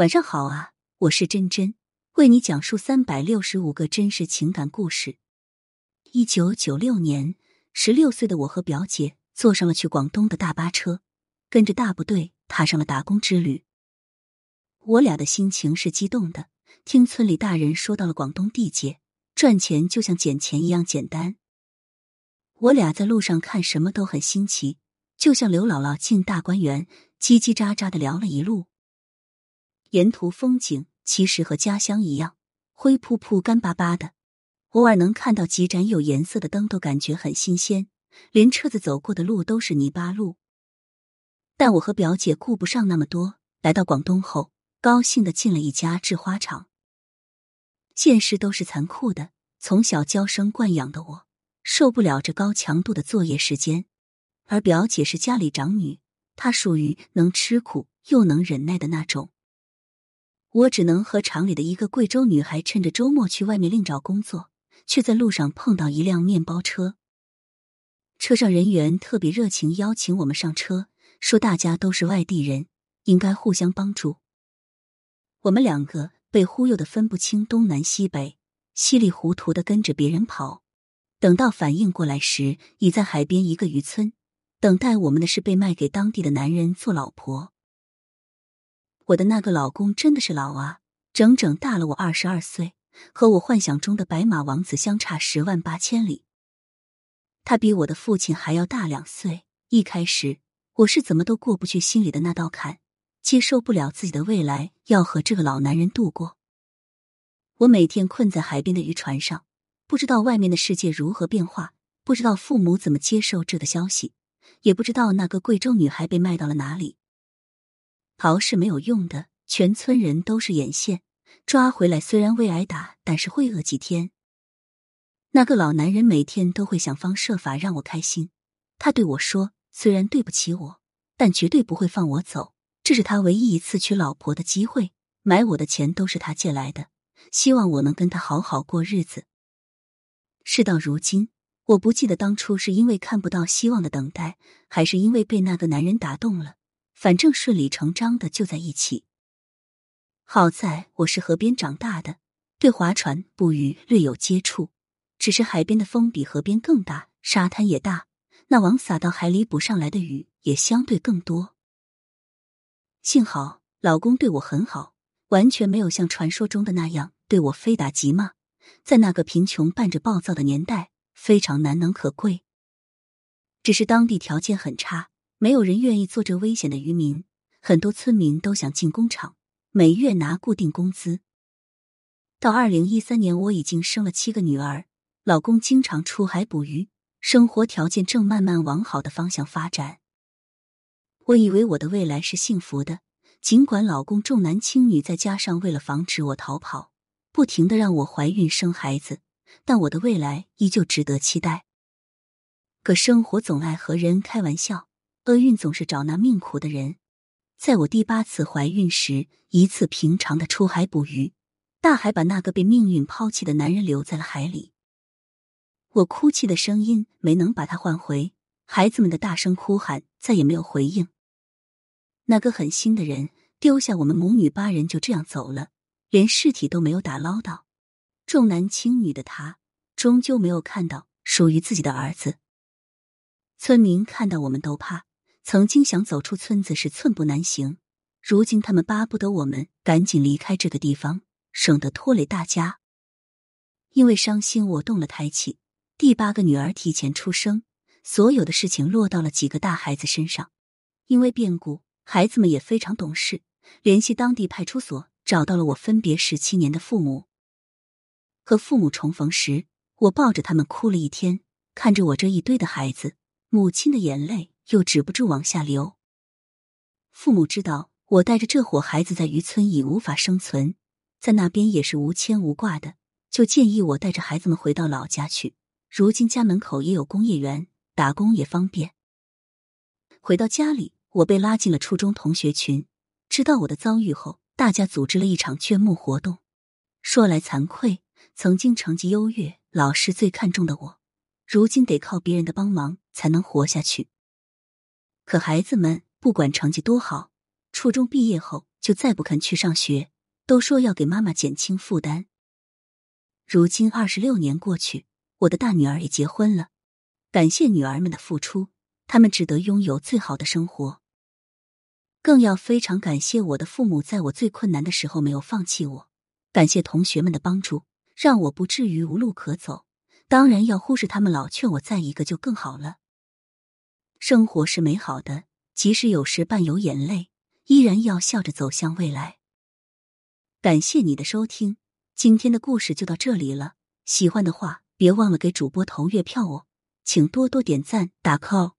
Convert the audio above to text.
晚上好啊，我是真真，为你讲述三百六十五个真实情感故事。一九九六年，十六岁的我和表姐坐上了去广东的大巴车，跟着大部队踏上了打工之旅。我俩的心情是激动的，听村里大人说到了广东地界，赚钱就像捡钱一样简单。我俩在路上看什么都很新奇，就像刘姥姥进大观园，叽叽喳喳的聊了一路。沿途风景其实和家乡一样，灰扑扑、干巴巴的。偶尔能看到几盏有颜色的灯，都感觉很新鲜。连车子走过的路都是泥巴路。但我和表姐顾不上那么多，来到广东后，高兴的进了一家制花厂。现实都是残酷的，从小娇生惯养的我，受不了这高强度的作业时间。而表姐是家里长女，她属于能吃苦又能忍耐的那种。我只能和厂里的一个贵州女孩趁着周末去外面另找工作，却在路上碰到一辆面包车。车上人员特别热情，邀请我们上车，说大家都是外地人，应该互相帮助。我们两个被忽悠的分不清东南西北，稀里糊涂的跟着别人跑。等到反应过来时，已在海边一个渔村，等待我们的是被卖给当地的男人做老婆。我的那个老公真的是老啊，整整大了我二十二岁，和我幻想中的白马王子相差十万八千里。他比我的父亲还要大两岁。一开始我是怎么都过不去心里的那道坎，接受不了自己的未来要和这个老男人度过。我每天困在海边的渔船上，不知道外面的世界如何变化，不知道父母怎么接受这个消息，也不知道那个贵州女孩被卖到了哪里。逃是没有用的，全村人都是眼线，抓回来虽然未挨打，但是会饿几天。那个老男人每天都会想方设法让我开心，他对我说：“虽然对不起我，但绝对不会放我走。这是他唯一一次娶老婆的机会，买我的钱都是他借来的，希望我能跟他好好过日子。”事到如今，我不记得当初是因为看不到希望的等待，还是因为被那个男人打动了。反正顺理成章的就在一起。好在我是河边长大的，对划船、捕鱼略有接触。只是海边的风比河边更大，沙滩也大，那网撒到海里捕上来的鱼也相对更多。幸好老公对我很好，完全没有像传说中的那样对我非打即骂。在那个贫穷伴着暴躁的年代，非常难能可贵。只是当地条件很差。没有人愿意做这危险的渔民，很多村民都想进工厂，每月拿固定工资。到二零一三年，我已经生了七个女儿，老公经常出海捕鱼，生活条件正慢慢往好的方向发展。我以为我的未来是幸福的，尽管老公重男轻女，再加上为了防止我逃跑，不停的让我怀孕生孩子，但我的未来依旧值得期待。可生活总爱和人开玩笑。厄运总是找那命苦的人。在我第八次怀孕时，一次平常的出海捕鱼，大海把那个被命运抛弃的男人留在了海里。我哭泣的声音没能把他唤回，孩子们的大声哭喊再也没有回应。那个狠心的人丢下我们母女八人就这样走了，连尸体都没有打捞到。重男轻女的他，终究没有看到属于自己的儿子。村民看到我们都怕。曾经想走出村子是寸步难行，如今他们巴不得我们赶紧离开这个地方，省得拖累大家。因为伤心，我动了胎气，第八个女儿提前出生，所有的事情落到了几个大孩子身上。因为变故，孩子们也非常懂事，联系当地派出所，找到了我分别十七年的父母。和父母重逢时，我抱着他们哭了一天，看着我这一堆的孩子，母亲的眼泪。又止不住往下流。父母知道我带着这伙孩子在渔村已无法生存，在那边也是无牵无挂的，就建议我带着孩子们回到老家去。如今家门口也有工业园，打工也方便。回到家里，我被拉进了初中同学群。知道我的遭遇后，大家组织了一场捐募活动。说来惭愧，曾经成绩优越、老师最看重的我，如今得靠别人的帮忙才能活下去。可孩子们不管成绩多好，初中毕业后就再不肯去上学，都说要给妈妈减轻负担。如今二十六年过去，我的大女儿也结婚了，感谢女儿们的付出，他们值得拥有最好的生活。更要非常感谢我的父母，在我最困难的时候没有放弃我。感谢同学们的帮助，让我不至于无路可走。当然要忽视他们老劝我再一个就更好了。生活是美好的，即使有时伴有眼泪，依然要笑着走向未来。感谢你的收听。今天的故事就到这里了，喜欢的话别忘了给主播投月票哦，请多多点赞打 call。